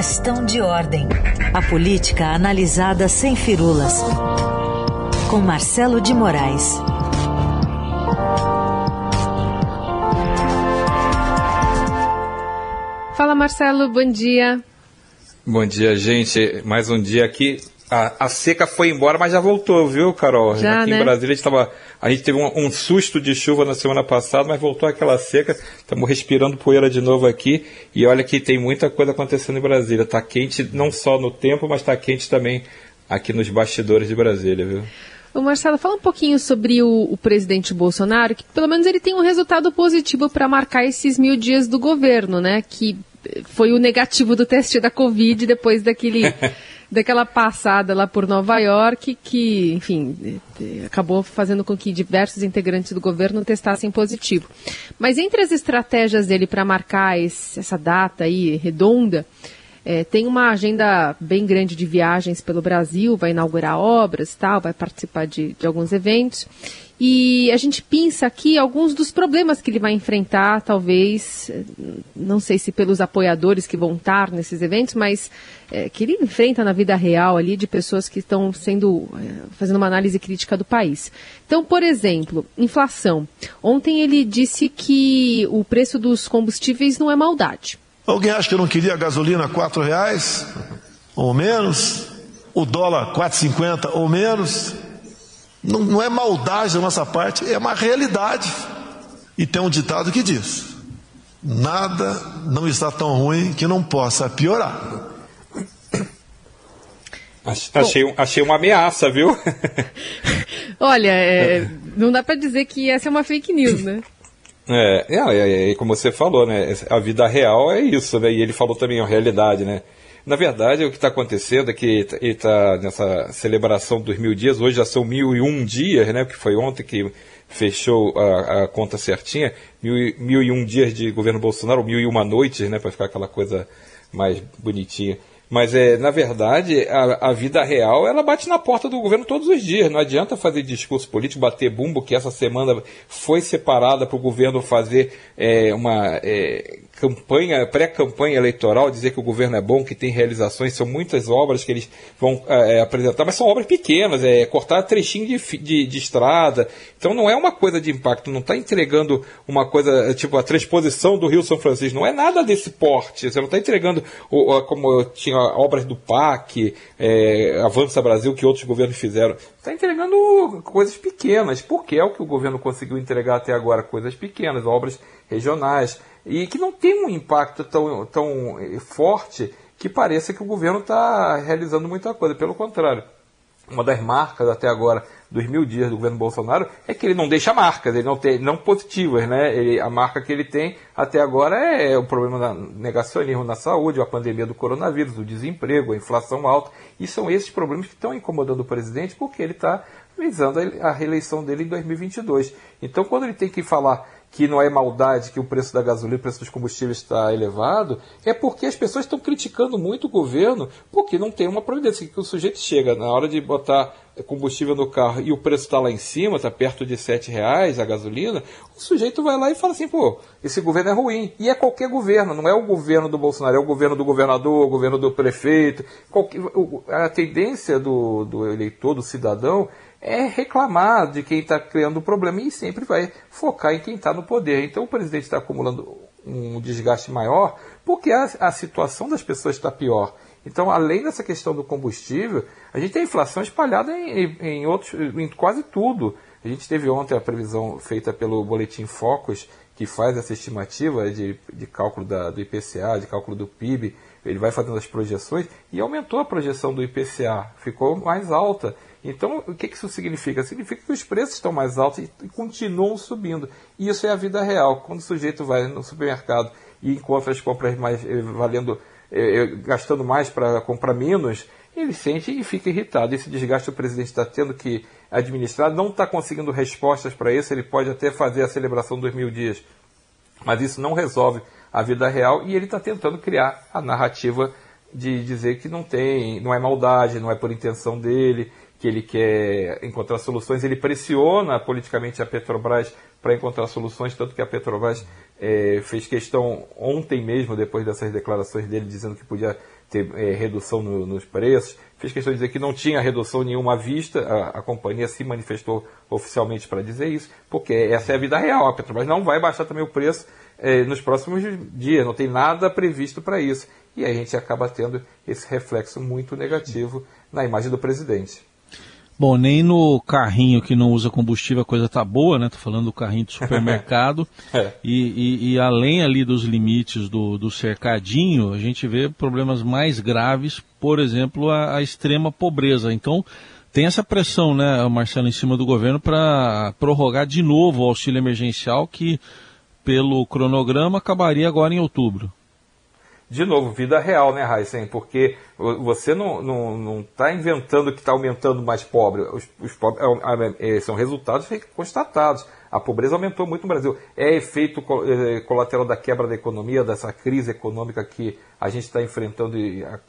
Questão de ordem. A política analisada sem firulas. Com Marcelo de Moraes. Fala Marcelo, bom dia. Bom dia, gente. Mais um dia aqui a, a, seca foi embora, mas já voltou, viu, Carol? Já, Aqui né? em Brasília a gente, tava, a gente teve um, um, susto de chuva na semana passada, mas voltou aquela seca. Estamos respirando poeira de novo aqui. E olha que tem muita coisa acontecendo em Brasília. Está quente não só no tempo, mas está quente também aqui nos bastidores de Brasília, viu? Ô Marcelo, fala um pouquinho sobre o, o, presidente Bolsonaro, que pelo menos ele tem um resultado positivo para marcar esses mil dias do governo, né? Que foi o negativo do teste da Covid depois daquele. daquela passada lá por Nova York, que, enfim, acabou fazendo com que diversos integrantes do governo testassem positivo. Mas entre as estratégias dele para marcar esse, essa data aí redonda, é, tem uma agenda bem grande de viagens pelo Brasil, vai inaugurar obras, tal, vai participar de, de alguns eventos. E a gente pensa aqui alguns dos problemas que ele vai enfrentar, talvez, não sei se pelos apoiadores que vão estar nesses eventos, mas é, que ele enfrenta na vida real ali de pessoas que estão sendo é, fazendo uma análise crítica do país. Então, por exemplo, inflação. Ontem ele disse que o preço dos combustíveis não é maldade. Alguém acha que eu não queria a gasolina a quatro reais ou menos? O dólar 4,50 ou menos? Não, não, é maldade da nossa parte, é uma realidade. E tem um ditado que diz: nada não está tão ruim que não possa piorar. Achei, achei uma ameaça, viu? Olha, é, não dá para dizer que essa é uma fake news, né? É, é, é, como você falou, né? A vida real é isso, né? E ele falou também a realidade, né? Na verdade, o que está acontecendo é que ele está nessa celebração dos mil dias, hoje já são mil e um dias, né? Que foi ontem que fechou a, a conta certinha, mil, e, mil e um dias de governo Bolsonaro, mil e uma noites, né? Para ficar aquela coisa mais bonitinha. Mas, é, na verdade, a, a, vida real, ela bate na porta do governo todos os dias. Não adianta fazer discurso político, bater bumbo, que essa semana foi separada para o governo fazer é, uma é, campanha, pré-campanha eleitoral, dizer que o governo é bom, que tem realizações, são muitas obras que eles vão é, apresentar, mas são obras pequenas, é cortar trechinho de, de, de estrada. Então não é uma coisa de impacto, não está entregando uma coisa, tipo a transposição do Rio São Francisco, não é nada desse porte. Você não está entregando, como tinha obras do PAC, é, Avança Brasil, que outros governos fizeram. Está entregando coisas pequenas, porque é o que o governo conseguiu entregar até agora, coisas pequenas, obras regionais, e que não tem um impacto tão, tão forte que pareça que o governo está realizando muita coisa. Pelo contrário, uma das marcas até agora dos mil dias do governo Bolsonaro é que ele não deixa marcas, ele não tem não positivas, né? Ele, a marca que ele tem até agora é o problema do negacionismo na saúde, a pandemia do coronavírus, o desemprego, a inflação alta. E são esses problemas que estão incomodando o presidente porque ele está visando a reeleição dele em 2022. Então, quando ele tem que falar que não é maldade que o preço da gasolina, o preço dos combustíveis está elevado, é porque as pessoas estão criticando muito o governo porque não tem uma providência. Que o sujeito chega na hora de botar combustível no carro e o preço está lá em cima, está perto de R$ reais a gasolina, o sujeito vai lá e fala assim, pô, esse governo é ruim. E é qualquer governo, não é o governo do Bolsonaro, é o governo do governador, o governo do prefeito. Qualquer, a tendência do, do eleitor, do cidadão, é reclamar de quem está criando o problema e sempre vai focar em quem está no poder. Então o presidente está acumulando um desgaste maior porque a, a situação das pessoas está pior. Então, além dessa questão do combustível, a gente tem inflação espalhada em, em, outros, em quase tudo. A gente teve ontem a previsão feita pelo Boletim Focus, que faz essa estimativa de, de cálculo da, do IPCA, de cálculo do PIB. Ele vai fazendo as projeções e aumentou a projeção do IPCA, ficou mais alta. Então, o que isso significa? Significa que os preços estão mais altos e continuam subindo. E isso é a vida real. Quando o sujeito vai no supermercado e encontra as compras mais valendo, eh, gastando mais para comprar menos, ele sente e fica irritado. Esse desgaste o presidente está tendo que administrar, não está conseguindo respostas para isso. Ele pode até fazer a celebração dos mil dias, mas isso não resolve a vida real e ele está tentando criar a narrativa de dizer que não tem, não é maldade, não é por intenção dele, que ele quer encontrar soluções, ele pressiona politicamente a Petrobras para encontrar soluções, tanto que a Petrobras é, fez questão ontem mesmo, depois dessas declarações dele, dizendo que podia ter é, redução no, nos preços, fez questão de dizer que não tinha redução nenhuma à vista, a, a companhia se manifestou oficialmente para dizer isso, porque essa é a vida real, a Petrobras não vai baixar também o preço é, nos próximos dias, não tem nada previsto para isso. E a gente acaba tendo esse reflexo muito negativo na imagem do presidente. Bom, nem no carrinho que não usa combustível a coisa tá boa, né? Tô falando do carrinho do supermercado. é. e, e, e, além ali dos limites do, do cercadinho, a gente vê problemas mais graves, por exemplo, a, a extrema pobreza. Então, tem essa pressão, né, Marcelo, em cima do governo para prorrogar de novo o auxílio emergencial que, pelo cronograma, acabaria agora em outubro de novo, vida real, né, Heisen? Porque você não está tá inventando que está aumentando mais pobre. Os, os pobres é, é, são resultados constatados. A pobreza aumentou muito no Brasil. É efeito é, colateral da quebra da economia, dessa crise econômica que a gente está enfrentando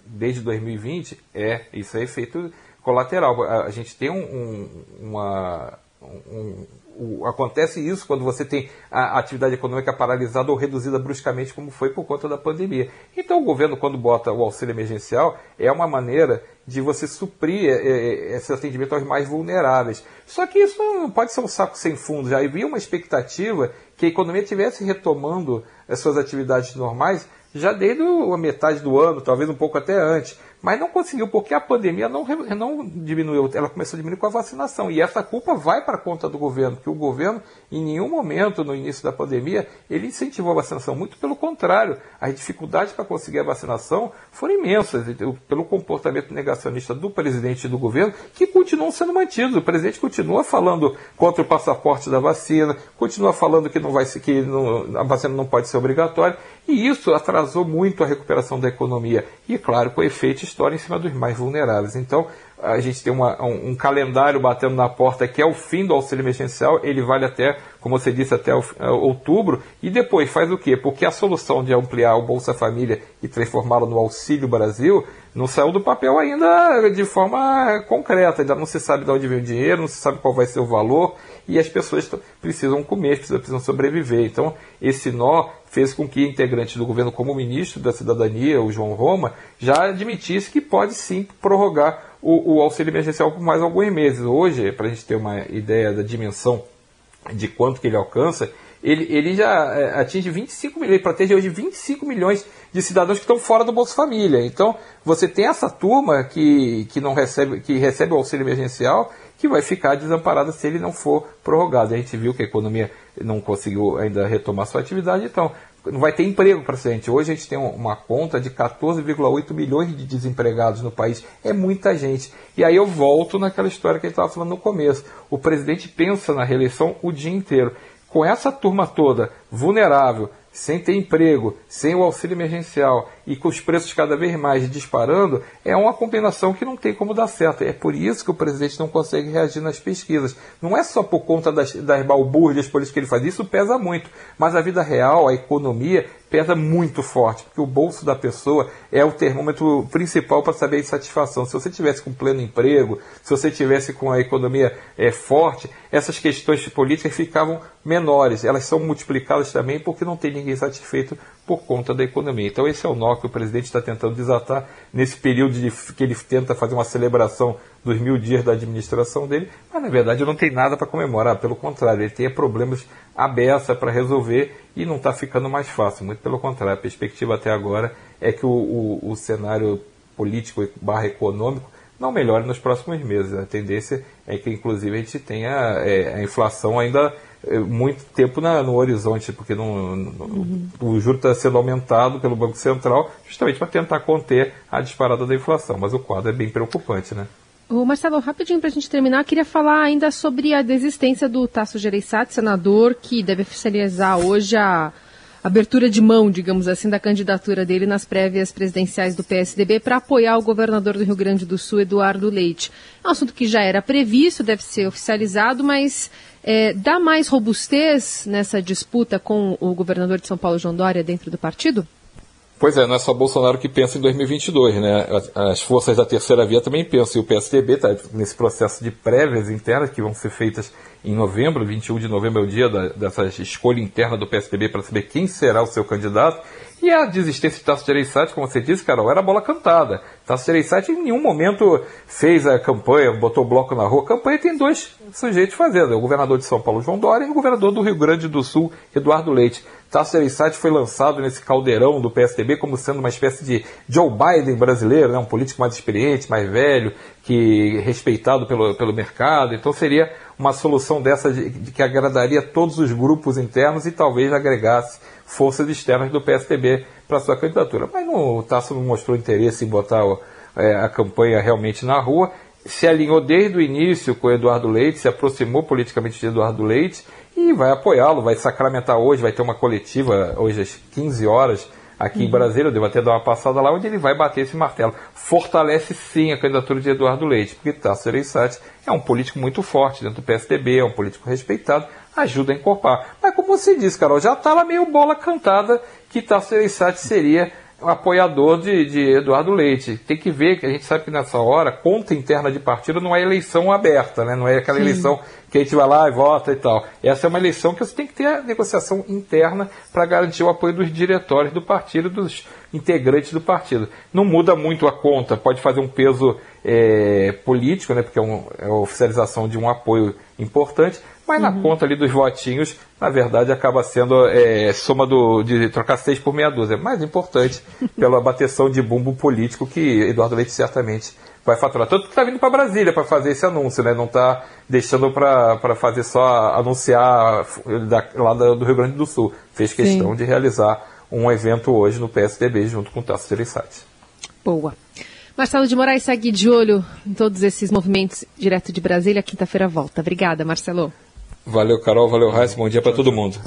desde 2020? É, isso é efeito colateral. A gente tem um, um, uma, um, o, acontece isso quando você tem a atividade econômica paralisada ou reduzida bruscamente, como foi por conta da pandemia. Então, o governo, quando bota o auxílio emergencial, é uma maneira de você suprir é, é, esse atendimento aos mais vulneráveis. Só que isso não pode ser um saco sem fundo. Já havia uma expectativa que a economia estivesse retomando as suas atividades normais já desde a metade do ano, talvez um pouco até antes. Mas não conseguiu, porque a pandemia não, não diminuiu, ela começou a diminuir com a vacinação. E essa culpa vai para a conta do governo, que o governo, em nenhum momento no início da pandemia, ele incentivou a vacinação. Muito pelo contrário, as dificuldades para conseguir a vacinação foram imensas, pelo comportamento negacionista do presidente e do governo, que continuam sendo mantidos. O presidente continua falando contra o passaporte da vacina, continua falando que, não vai, que não, a vacina não pode ser obrigatória, e isso atrasou muito a recuperação da economia. E, claro, com efeito história em cima dos mais vulneráveis. Então, a gente tem uma, um, um, calendário batendo na porta que é o fim do auxílio emergencial, ele vale até, como você disse, até o, uh, outubro, e depois faz o quê? Porque a solução de ampliar o Bolsa Família e transformá-lo no Auxílio Brasil não saiu do papel ainda de forma concreta, ainda não se sabe de onde vem o dinheiro, não se sabe qual vai ser o valor, e as pessoas precisam comer, precisam sobreviver. Então, esse nó fez com que integrantes do governo, como o ministro da Cidadania, o João Roma, já admitisse que pode sim prorrogar o, o auxílio emergencial por mais alguns meses. Hoje, para a gente ter uma ideia da dimensão de quanto que ele alcança, ele, ele já é, atinge 25 milhões, ele protege hoje 25 milhões de cidadãos que estão fora do Bolsa Família. Então, você tem essa turma que, que não recebe, que recebe o auxílio emergencial, que vai ficar desamparada se ele não for prorrogado. A gente viu que a economia não conseguiu ainda retomar sua atividade, então não vai ter emprego para gente. Hoje a gente tem uma conta de 14,8 milhões de desempregados no país. É muita gente. E aí eu volto naquela história que a gente estava falando no começo. O presidente pensa na reeleição o dia inteiro. Com essa turma toda vulnerável, sem ter emprego, sem o auxílio emergencial e com os preços cada vez mais disparando, é uma combinação que não tem como dar certo. É por isso que o presidente não consegue reagir nas pesquisas. Não é só por conta das, das balbúrdias políticas que ele faz, isso pesa muito. Mas a vida real, a economia, pesa muito forte, porque o bolso da pessoa é o termômetro principal para saber a insatisfação. Se você tivesse com pleno emprego, se você tivesse com a economia é, forte, essas questões políticas ficavam menores. Elas são multiplicadas também porque não tem ninguém satisfeito por conta da economia. Então esse é o nó que o presidente está tentando desatar nesse período de, que ele tenta fazer uma celebração dos mil dias da administração dele, mas na verdade não tem nada para comemorar, pelo contrário, ele tem problemas abertos para resolver e não está ficando mais fácil, muito pelo contrário, a perspectiva até agora é que o, o, o cenário político barra econômico não melhore nos próximos meses. A tendência é que, inclusive, a gente tenha é, a inflação ainda muito tempo na, no horizonte, porque uhum. o juro está sendo aumentado pelo Banco Central justamente para tentar conter a disparada da inflação. Mas o quadro é bem preocupante, né? O Marcelo, rapidinho para a gente terminar, queria falar ainda sobre a desistência do Tasso Gereissati, senador, que deve oficializar hoje a abertura de mão, digamos assim, da candidatura dele nas prévias presidenciais do PSDB para apoiar o governador do Rio Grande do Sul, Eduardo Leite. É um assunto que já era previsto, deve ser oficializado, mas é, dá mais robustez nessa disputa com o governador de São Paulo, João Dória, dentro do partido? Pois é, não é só Bolsonaro que pensa em 2022, né? As forças da terceira via também pensam, e o PSDB está nesse processo de prévias internas que vão ser feitas em novembro, 21 de novembro é o dia da, dessa escolha interna do PSDB para saber quem será o seu candidato. E a desistência de Tasso Gereissati, como você disse, Carol, era bola cantada. Tasso Gereissati em nenhum momento fez a campanha, botou bloco na rua. A campanha tem dois sujeitos fazendo, é o governador de São Paulo, João Dória, e o governador do Rio Grande do Sul, Eduardo Leite. Tasso Gereissati foi lançado nesse caldeirão do PSDB como sendo uma espécie de Joe Biden brasileiro, né? um político mais experiente, mais velho, que respeitado pelo, pelo mercado. Então seria uma solução dessa de, de que agradaria todos os grupos internos e talvez agregasse forças externas do PSDB para sua candidatura. Mas não, o Tasso não mostrou interesse em botar é, a campanha realmente na rua. Se alinhou desde o início com o Eduardo Leite, se aproximou politicamente de Eduardo Leite e vai apoiá-lo, vai sacramentar hoje, vai ter uma coletiva hoje às 15 horas aqui uhum. em Brasília, eu devo até dar uma passada lá, onde ele vai bater esse martelo. Fortalece sim a candidatura de Eduardo Leite, porque Tasso Gereissati é um político muito forte dentro do PSDB, é um político respeitado, ajuda a encorpar. Mas como você disse, Carol, já está lá meio bola cantada que Tasso Gereissati seria apoiador de, de, Eduardo Leite. Tem que ver que a gente sabe que nessa hora, conta interna de partido não é eleição aberta, né? não é aquela Sim. eleição que a gente vai lá e vota e tal. Essa é uma eleição que você tem que ter a negociação interna para garantir o apoio dos diretórios do partido, dos integrantes do partido. Não muda muito a conta, pode fazer um peso é, político, né? porque é, um, é a oficialização de um apoio importante, mas uhum. na conta ali dos votinhos, na verdade, acaba sendo é, soma do, de trocar seis por meia dúzia. Mais importante pela bateção de bumbo político que Eduardo Leite certamente vai faturar. Tanto que está vindo para Brasília para fazer esse anúncio, né? não está deixando para fazer só anunciar da, lá do Rio Grande do Sul. Fez questão Sim. de realizar um evento hoje no PSDB junto com o Tasso Gereissati. Boa. Marcelo de Moraes segue de olho em todos esses movimentos direto de Brasília. Quinta-feira volta. Obrigada, Marcelo. Valeu, Carol. Valeu, Raíssa. Bom dia para todo mundo.